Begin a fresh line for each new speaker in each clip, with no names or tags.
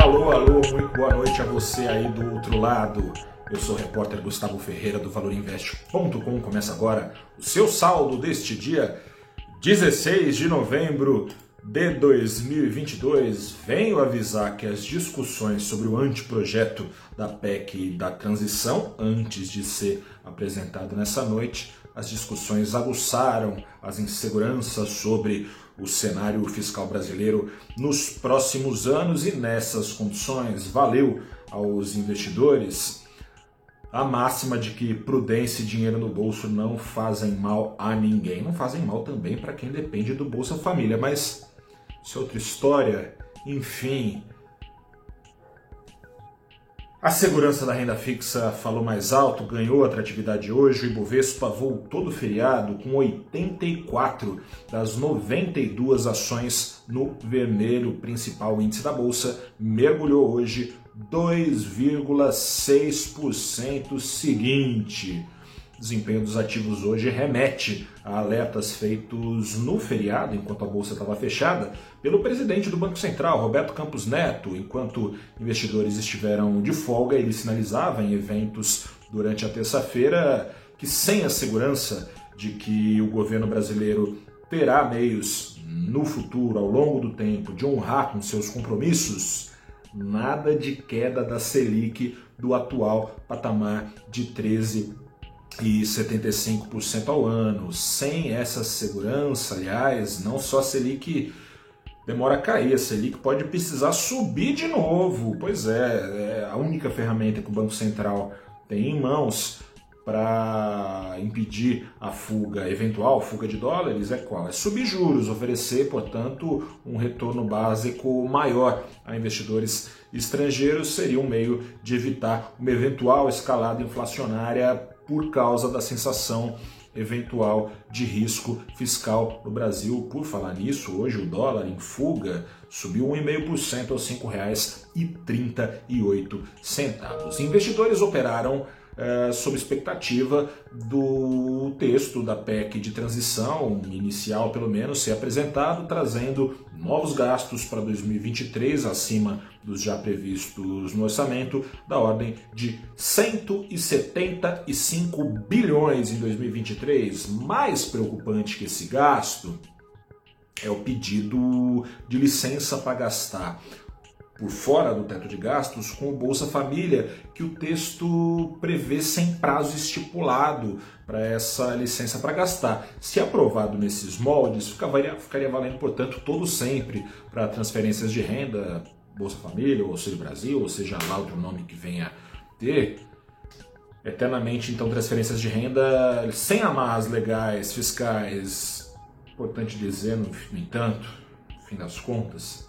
Alô, alô, muito boa noite a você aí do outro lado. Eu sou o repórter Gustavo Ferreira do ValorInvest.com. Começa agora o seu saldo deste dia 16 de novembro de 2022. Venho avisar que as discussões sobre o anteprojeto da PEC da transição, antes de ser apresentado nessa noite, as discussões aguçaram as inseguranças sobre o cenário fiscal brasileiro nos próximos anos e nessas condições valeu aos investidores a máxima de que prudência e dinheiro no bolso não fazem mal a ninguém. Não fazem mal também para quem depende do Bolsa Família, mas isso é outra história. Enfim, a segurança da renda fixa falou mais alto, ganhou atratividade hoje. O Ibovespa voltou do feriado com 84 das 92 ações no vermelho, principal índice da bolsa, mergulhou hoje 2,6% seguinte. Desempenho dos ativos hoje remete a alertas feitos no feriado, enquanto a bolsa estava fechada, pelo presidente do Banco Central, Roberto Campos Neto. Enquanto investidores estiveram de folga, ele sinalizava em eventos durante a terça-feira que, sem a segurança de que o governo brasileiro terá meios no futuro, ao longo do tempo, de honrar com seus compromissos, nada de queda da Selic do atual patamar de 13 e 75% ao ano. Sem essa segurança, aliás, não só a Selic demora a cair, a Selic pode precisar subir de novo. Pois é, é a única ferramenta que o Banco Central tem em mãos para impedir a fuga, eventual fuga de dólares, é qual? É subir juros, oferecer, portanto, um retorno básico maior a investidores estrangeiros seria um meio de evitar uma eventual escalada inflacionária por causa da sensação eventual de risco fiscal no Brasil. Por falar nisso, hoje o dólar em fuga subiu 1,5% aos R$ 5,38. Investidores operaram é, sob expectativa do texto da PEC de transição, inicial pelo menos, ser apresentado, trazendo novos gastos para 2023, acima dos já previstos no orçamento, da ordem de 175 bilhões em 2023. Mais preocupante que esse gasto é o pedido de licença para gastar por fora do teto de gastos com o Bolsa Família, que o texto prevê sem prazo estipulado para essa licença para gastar. Se aprovado nesses moldes, ficaria, ficaria valendo, portanto, todo sempre para transferências de renda, Bolsa Família, ou seja, Brasil, ou seja lá outro nome que venha ter. Eternamente, então, transferências de renda sem amarras legais, fiscais. Importante dizer, no entanto, no fim das contas,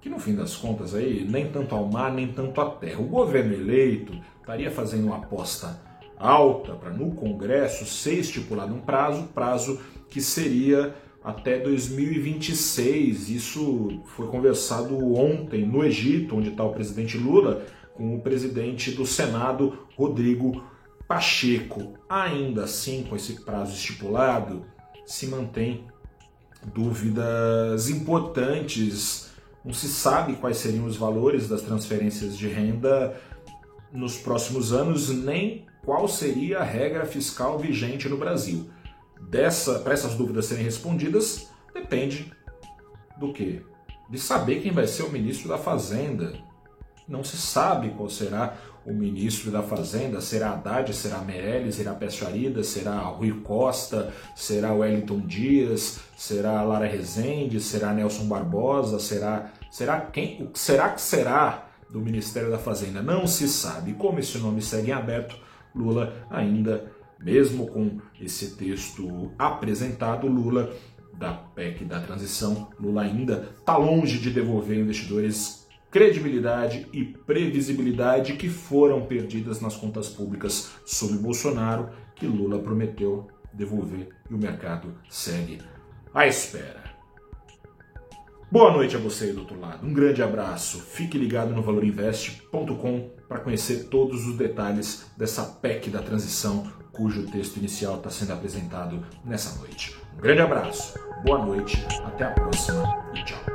que no fim das contas aí, nem tanto ao mar, nem tanto à terra. O governo eleito estaria fazendo uma aposta alta para no Congresso ser estipulado um prazo, prazo que seria até 2026. Isso foi conversado ontem no Egito, onde está o presidente Lula, com o presidente do Senado, Rodrigo Pacheco. Ainda assim, com esse prazo estipulado, se mantém dúvidas importantes não se sabe quais seriam os valores das transferências de renda nos próximos anos, nem qual seria a regra fiscal vigente no Brasil. Dessa, para essas dúvidas serem respondidas, depende do que? De saber quem vai ser o ministro da Fazenda. Não se sabe qual será o ministro da Fazenda. Será Haddad, será Meirelles, será Pessoarida, será Rui Costa, será Wellington Dias, será Lara Rezende, será Nelson Barbosa, será Será quem? Será que será do Ministério da Fazenda? Não se sabe. Como esse nome segue em aberto, Lula ainda, mesmo com esse texto apresentado, Lula da PEC da transição, Lula ainda está longe de devolver investidores credibilidade e previsibilidade que foram perdidas nas contas públicas sob Bolsonaro, que Lula prometeu devolver e o mercado segue à espera. Boa noite a você aí do outro lado. Um grande abraço. Fique ligado no valorinvest.com para conhecer todos os detalhes dessa PEC da transição, cujo texto inicial está sendo apresentado nessa noite. Um grande abraço, boa noite, até a próxima e tchau.